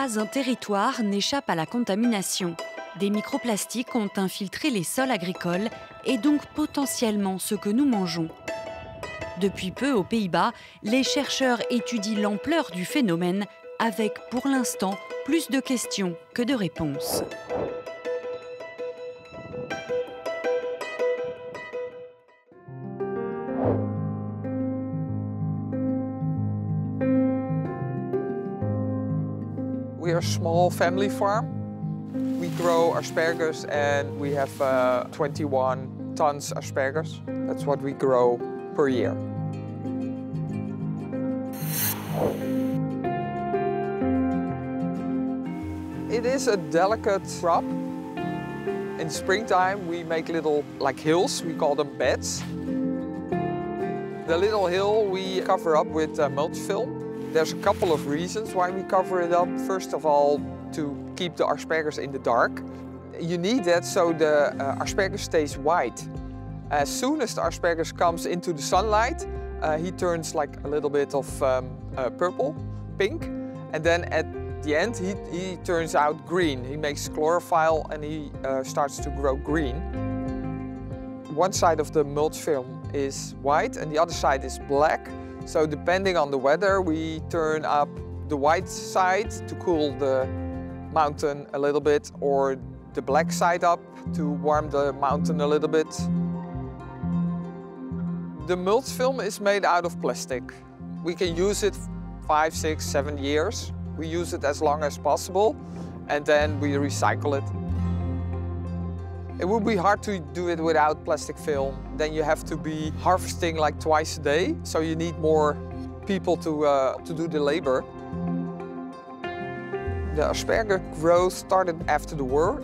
pas un territoire n'échappe à la contamination. Des microplastiques ont infiltré les sols agricoles et donc potentiellement ce que nous mangeons. Depuis peu, aux Pays-Bas, les chercheurs étudient l'ampleur du phénomène avec, pour l'instant, plus de questions que de réponses. A small family farm. We grow asparagus and we have uh, 21 tons asparagus. That's what we grow per year. It is a delicate crop. In springtime, we make little like hills, we call them beds. The little hill we cover up with uh, mulch film. There's a couple of reasons why we cover it up. First of all, to keep the asparagus in the dark. You need that so the uh, asparagus stays white. As soon as the asparagus comes into the sunlight, uh, he turns like a little bit of um, uh, purple, pink, and then at the end he, he turns out green. He makes chlorophyll and he uh, starts to grow green. One side of the mulch film is white and the other side is black. So depending on the weather, we turn up the white side to cool the mountain a little bit or the black side up to warm the mountain a little bit. The mulch film is made out of plastic. We can use it five, six, seven years. We use it as long as possible and then we recycle it. It would be hard to do it without plastic film. Then you have to be harvesting like twice a day, so you need more people to, uh, to do the labor. The asparagus growth started after the war,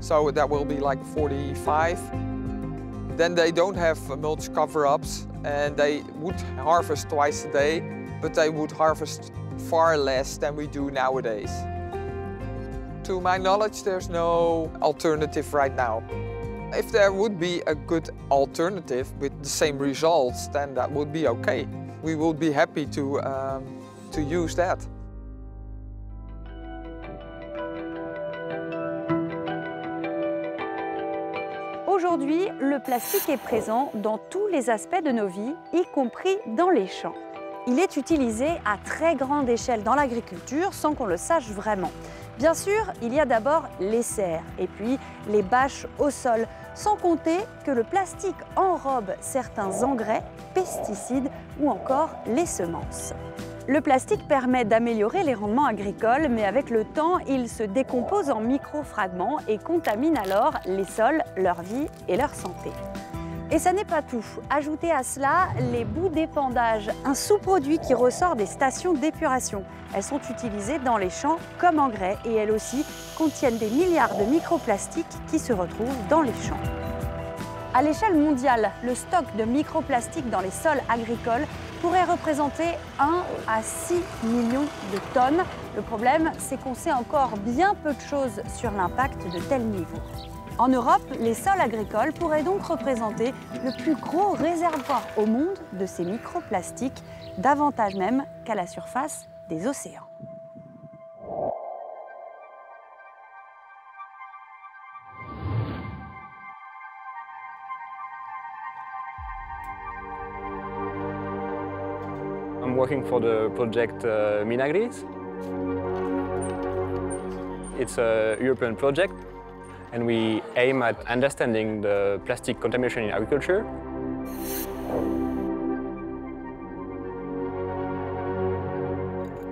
so that will be like 45. Then they don't have mulch cover-ups and they would harvest twice a day, but they would harvest far less than we do nowadays. To my knowledge, there's no alternative right now. If there would be a good alternative with the same results, then that would be okay. We would be happy to, um, to use that. Aujourd'hui, le plastique est présent dans tous les aspects de nos vies, y compris dans les champs. Il est utilisé à très grande échelle dans l'agriculture sans qu'on le sache vraiment. Bien sûr, il y a d'abord les serres et puis les bâches au sol, sans compter que le plastique enrobe certains engrais, pesticides ou encore les semences. Le plastique permet d'améliorer les rendements agricoles, mais avec le temps, il se décompose en micro-fragments et contamine alors les sols, leur vie et leur santé. Et ça n'est pas tout. Ajoutez à cela les bouts d'épandage, un sous-produit qui ressort des stations d'épuration. Elles sont utilisées dans les champs comme engrais et elles aussi contiennent des milliards de microplastiques qui se retrouvent dans les champs. À l'échelle mondiale, le stock de microplastiques dans les sols agricoles pourrait représenter 1 à 6 millions de tonnes. Le problème, c'est qu'on sait encore bien peu de choses sur l'impact de tels niveaux. En Europe, les sols agricoles pourraient donc représenter le plus gros réservoir au monde de ces microplastiques, davantage même qu'à la surface des océans. I'm working for the project uh, Minagris. It's a European project and we aim at understanding the plastic contamination in agriculture.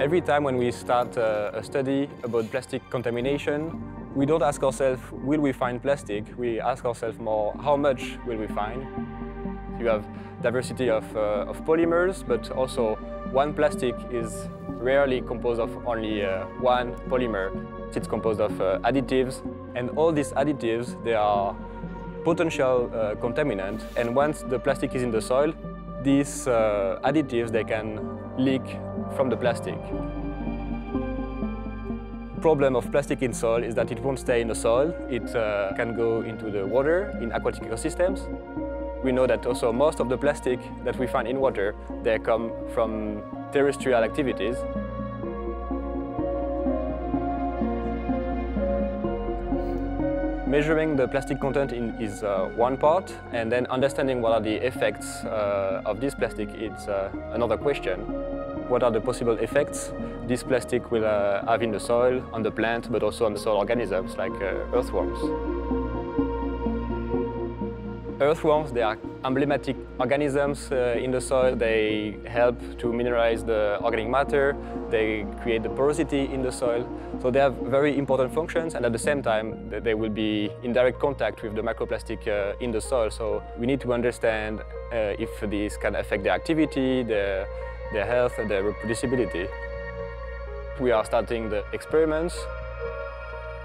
Every time when we start uh, a study about plastic contamination, we don't ask ourselves, will we find plastic? We ask ourselves more, how much will we find? You have diversity of, uh, of polymers, but also one plastic is rarely composed of only uh, one polymer. It's composed of uh, additives, and all these additives, they are potential uh, and once the plastic is in the soil, these uh, additives, they can leak from the plastic. problem of plastic in soil is that it won't stay in the soil. It uh, can go into the water in aquatic ecosystems we know that also most of the plastic that we find in water, they come from terrestrial activities. Measuring the plastic content in, is uh, one part, and then understanding what are the effects uh, of this plastic is uh, another question. What are the possible effects this plastic will uh, have in the soil, on the plant, but also on the soil organisms like uh, earthworms. Earthworms, they are emblematic organisms uh, in the soil. They help to mineralize the organic matter. They create the porosity in the soil. So they have very important functions and at the same time they will be in direct contact with the microplastic uh, in the soil. So we need to understand uh, if these can affect their activity, their, their health, their reproducibility. We are starting the experiments.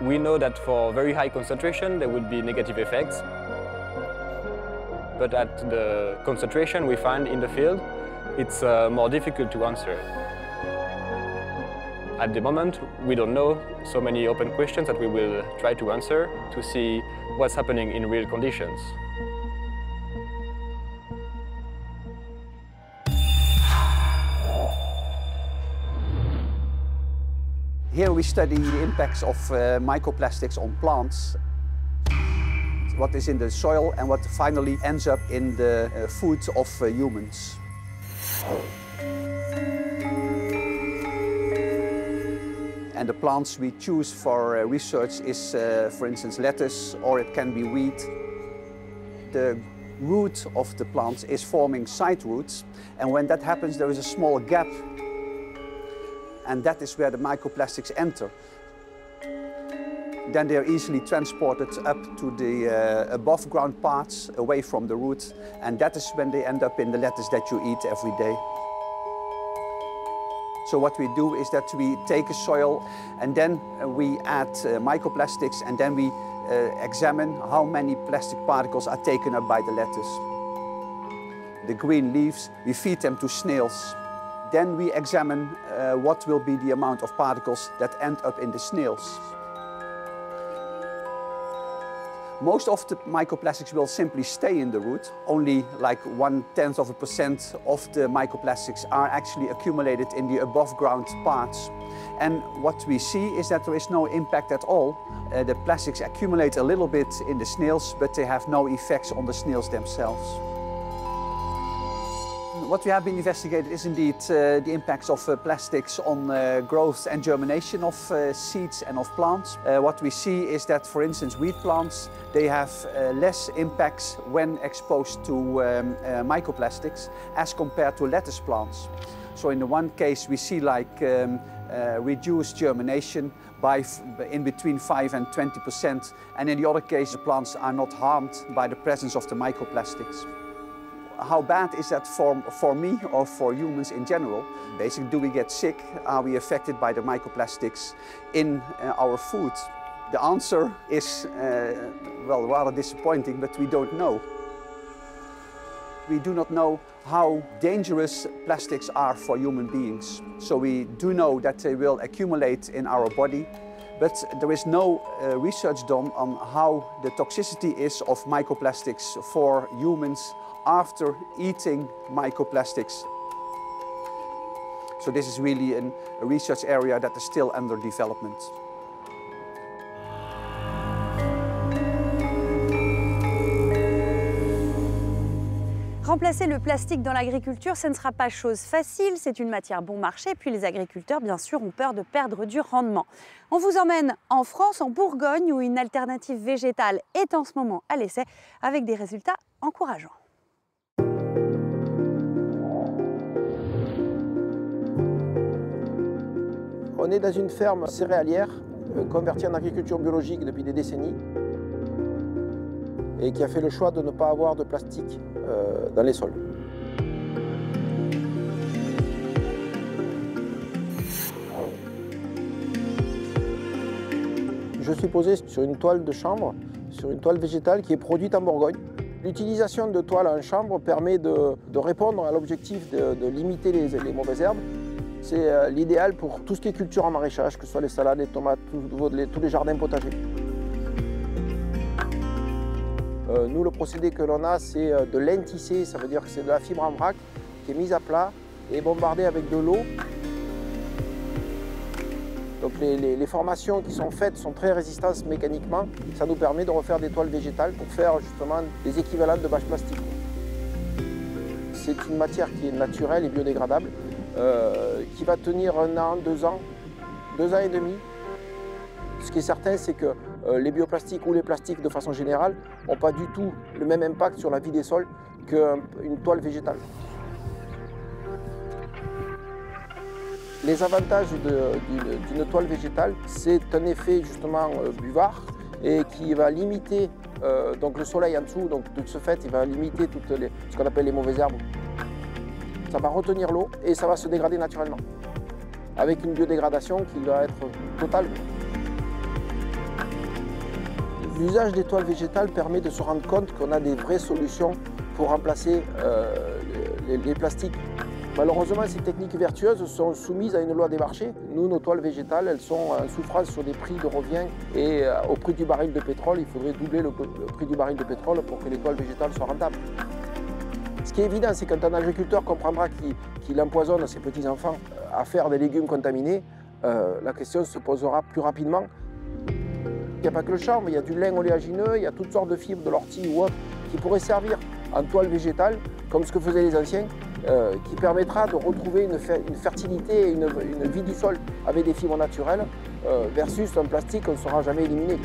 We know that for very high concentration there would be negative effects but at the concentration we find in the field, it's uh, more difficult to answer. At the moment, we don't know so many open questions that we will try to answer to see what's happening in real conditions. Here we study the impacts of uh, microplastics on plants what is in the soil and what finally ends up in the uh, food of uh, humans. And the plants we choose for uh, research is, uh, for instance, lettuce or it can be wheat. The root of the plant is forming side roots and when that happens there is a small gap and that is where the microplastics enter. Then they're easily transported up to the uh, above ground parts away from the root and that is when they end up in the lettuce that you eat every day. So what we do is that we take a soil and then we add uh, microplastics and then we uh, examine how many plastic particles are taken up by the lettuce. The green leaves, we feed them to snails. Then we examine uh, what will be the amount of particles that end up in the snails. Most of the microplastics will simply stay in the root. Only like one tenth of a percent of the microplastics are actually accumulated in the above ground parts. And what we see is that there is no impact at all. Uh, the plastics accumulate a little bit in the snails, but they have no effects on the snails themselves. What we have been investigating is indeed uh, the impacts of uh, plastics on uh, growth and germination of uh, seeds and of plants. Uh, what we see is that, for instance, wheat plants, they have uh, less impacts when exposed to um, microplastics as compared to lettuce plants. So in the one case, we see like um, reduced germination by in between 5 and 20 percent, and in the other case, the plants are not harmed by the presence of the microplastics how bad is that for, for me or for humans in general? Basically, do we get sick? Are we affected by the microplastics in uh, our food? The answer is, uh, well, rather disappointing, but we don't know. We do not know how dangerous plastics are for human beings. So we do know that they will accumulate in our body, but there is no uh, research done on how the toxicity is of microplastics for humans after eating microplastics. So this is really an, a research area that is still under development. Remplacer le plastique dans l'agriculture, ce ne sera pas chose facile, c'est une matière bon marché, puis les agriculteurs, bien sûr, ont peur de perdre du rendement. On vous emmène en France, en Bourgogne, où une alternative végétale est en ce moment à l'essai, avec des résultats encourageants. On est dans une ferme céréalière euh, convertie en agriculture biologique depuis des décennies et qui a fait le choix de ne pas avoir de plastique euh, dans les sols. Je suis posé sur une toile de chambre, sur une toile végétale qui est produite en Bourgogne. L'utilisation de toiles en chambre permet de, répondre à l'objectif de, limiter les mauvaises herbes c'est euh, l'idéal pour tout ce qui est culture en maraîchage, que ce soit les salades, les tomates, tous les jardins potagers. Nous, le procédé que l'on a, c'est euh, de lentisser, ça veut dire que c'est de la fibre en vrac qui est mise à plat et bombardée avec de l'eau. Donc les, formations qui sont faites sont très résistantes mécaniquement. Ça nous permet de refaire des toiles végétales pour faire justement des équivalents de bâches plastiques. C'est une matière qui est naturelle et biodégradable, euh, qui va tenir un an, deux ans, deux ans et demi. Ce qui est certain, c'est que euh, les bioplastiques ou les plastiques de façon générale n'ont pas du tout le même impact sur la vie des sols qu'une toile végétale. Les avantages d'une toile végétale, c'est un effet justement euh, buvard et qui va limiter euh, donc le soleil en dessous, donc de ce fait il va limiter toutes ce qu'on appelle les mauvaises herbes. Ça va retenir l'eau et ça va se dégrader naturellement, avec une biodégradation qui va être totale. L'usage des toiles végétales permet de se rendre compte qu'on a des vraies solutions pour remplacer euh, les, plastiques Malheureusement, ces techniques vertueuses sont soumises à une loi des marchés. Nous, nos toiles végétales, elles sont en souffrance sur des prix de revient et euh, au prix du baril de pétrole, il faudrait doubler le, prix du baril de pétrole pour que les toiles végétales soient rentables. Ce qui est évident, c'est quand un agriculteur comprendra qu'il empoisonne ses petits-enfants euh, à faire des légumes contaminés, la question se posera plus rapidement. Il n'y a pas que le chanvre, il y a du lin oléagineux, il y a toutes sortes de fibres de l'ortie ou autre qui pourraient servir en toile végétale, comme ce que faisaient les anciens, euh, qui permettra de retrouver une, fertilité et une, une, vie du sol avec des fibres naturelles euh, versus un plastique qu'on ne saura jamais éliminer.